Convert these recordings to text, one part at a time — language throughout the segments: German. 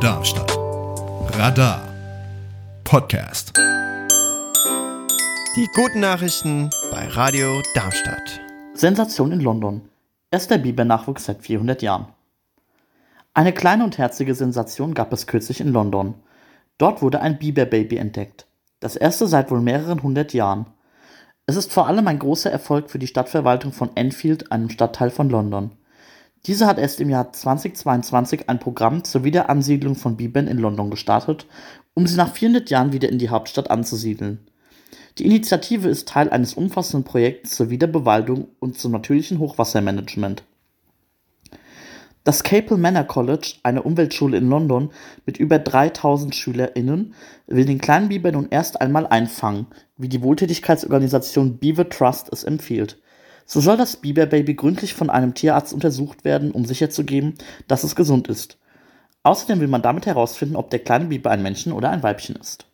Darmstadt. Radar Podcast. Die guten Nachrichten bei Radio Darmstadt. Sensation in London. Erster Biber-Nachwuchs seit 400 Jahren. Eine kleine und herzige Sensation gab es kürzlich in London. Dort wurde ein Biber-Baby entdeckt. Das erste seit wohl mehreren hundert Jahren. Es ist vor allem ein großer Erfolg für die Stadtverwaltung von Enfield, einem Stadtteil von London. Diese hat erst im Jahr 2022 ein Programm zur Wiederansiedlung von Bibern in London gestartet, um sie nach 400 Jahren wieder in die Hauptstadt anzusiedeln. Die Initiative ist Teil eines umfassenden Projekts zur Wiederbewaldung und zum natürlichen Hochwassermanagement. Das Capel Manor College, eine Umweltschule in London mit über 3000 SchülerInnen, will den kleinen Biber nun erst einmal einfangen, wie die Wohltätigkeitsorganisation Beaver Trust es empfiehlt. So soll das Biberbaby gründlich von einem Tierarzt untersucht werden, um sicherzugehen, dass es gesund ist. Außerdem will man damit herausfinden, ob der kleine Biber ein Männchen oder ein Weibchen ist.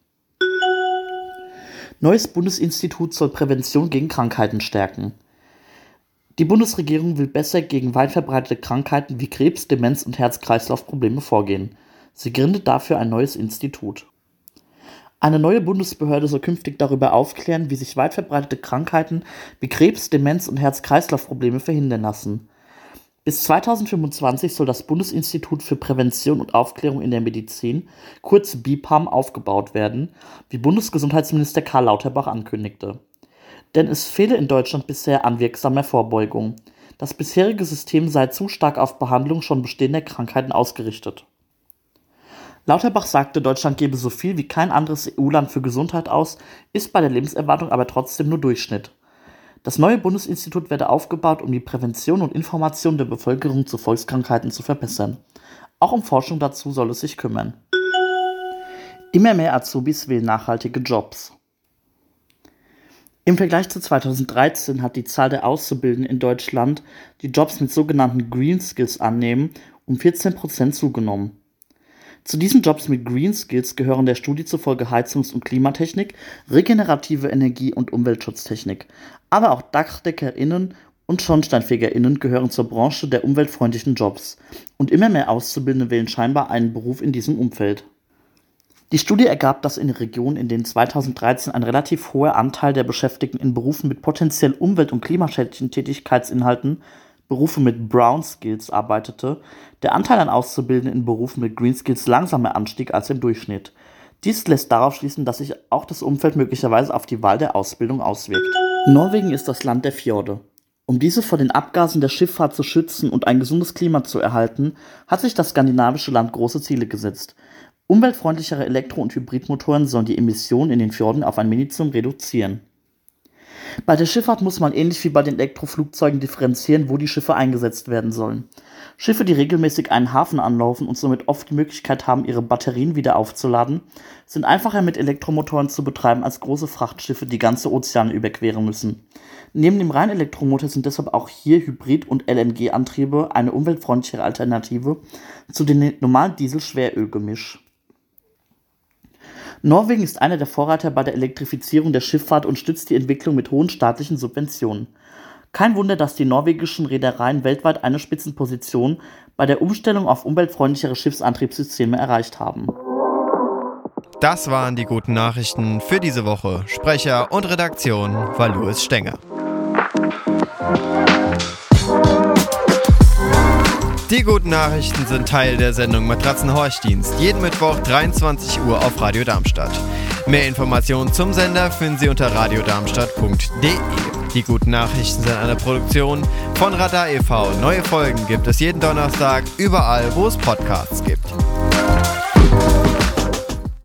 Neues Bundesinstitut soll Prävention gegen Krankheiten stärken. Die Bundesregierung will besser gegen weit verbreitete Krankheiten wie Krebs, Demenz und Herz-Kreislauf-Probleme vorgehen. Sie gründet dafür ein neues Institut. Eine neue Bundesbehörde soll künftig darüber aufklären, wie sich weit verbreitete Krankheiten wie Krebs, Demenz und Herz-Kreislauf-Probleme verhindern lassen. Bis 2025 soll das Bundesinstitut für Prävention und Aufklärung in der Medizin, kurz BIPAM, aufgebaut werden, wie Bundesgesundheitsminister Karl Lauterbach ankündigte denn es fehle in Deutschland bisher an wirksamer Vorbeugung. Das bisherige System sei zu stark auf Behandlung schon bestehender Krankheiten ausgerichtet. Lauterbach sagte, Deutschland gebe so viel wie kein anderes EU-Land für Gesundheit aus, ist bei der Lebenserwartung aber trotzdem nur Durchschnitt. Das neue Bundesinstitut werde aufgebaut, um die Prävention und Information der Bevölkerung zu Volkskrankheiten zu verbessern. Auch um Forschung dazu soll es sich kümmern. Immer mehr Azubis wählen nachhaltige Jobs. Im Vergleich zu 2013 hat die Zahl der Auszubildenden in Deutschland, die Jobs mit sogenannten Green Skills annehmen, um 14% zugenommen. Zu diesen Jobs mit Green Skills gehören der Studie zufolge Heizungs- und Klimatechnik, regenerative Energie- und Umweltschutztechnik. Aber auch DachdeckerInnen und SchornsteinfegerInnen gehören zur Branche der umweltfreundlichen Jobs. Und immer mehr Auszubildende wählen scheinbar einen Beruf in diesem Umfeld. Die Studie ergab, dass in Regionen, in denen 2013 ein relativ hoher Anteil der Beschäftigten in Berufen mit potenziell umwelt- und klimaschädlichen Tätigkeitsinhalten Berufe mit Brown Skills arbeitete, der Anteil an Auszubildenden in Berufen mit Green Skills langsamer anstieg als im Durchschnitt. Dies lässt darauf schließen, dass sich auch das Umfeld möglicherweise auf die Wahl der Ausbildung auswirkt. Norwegen ist das Land der Fjorde. Um diese vor den Abgasen der Schifffahrt zu schützen und ein gesundes Klima zu erhalten, hat sich das skandinavische Land große Ziele gesetzt. Umweltfreundlichere Elektro- und Hybridmotoren sollen die Emissionen in den Fjorden auf ein Minimum reduzieren. Bei der Schifffahrt muss man ähnlich wie bei den Elektroflugzeugen differenzieren, wo die Schiffe eingesetzt werden sollen. Schiffe, die regelmäßig einen Hafen anlaufen und somit oft die Möglichkeit haben, ihre Batterien wieder aufzuladen, sind einfacher mit Elektromotoren zu betreiben als große Frachtschiffe, die ganze Ozeane überqueren müssen. Neben dem reinen Elektromotor sind deshalb auch hier Hybrid- und LNG-Antriebe eine umweltfreundlichere Alternative zu dem normalen Diesel-Schwerölgemisch. Norwegen ist einer der Vorreiter bei der Elektrifizierung der Schifffahrt und stützt die Entwicklung mit hohen staatlichen Subventionen. Kein Wunder, dass die norwegischen Reedereien weltweit eine Spitzenposition bei der Umstellung auf umweltfreundlichere Schiffsantriebssysteme erreicht haben. Das waren die guten Nachrichten für diese Woche. Sprecher und Redaktion war Louis Stenger. Die guten Nachrichten sind Teil der Sendung Matratzenhorchdienst. Jeden Mittwoch 23 Uhr auf Radio Darmstadt. Mehr Informationen zum Sender finden Sie unter radiodarmstadt.de. Die guten Nachrichten sind eine Produktion von Radar e.V. Neue Folgen gibt es jeden Donnerstag überall, wo es Podcasts gibt.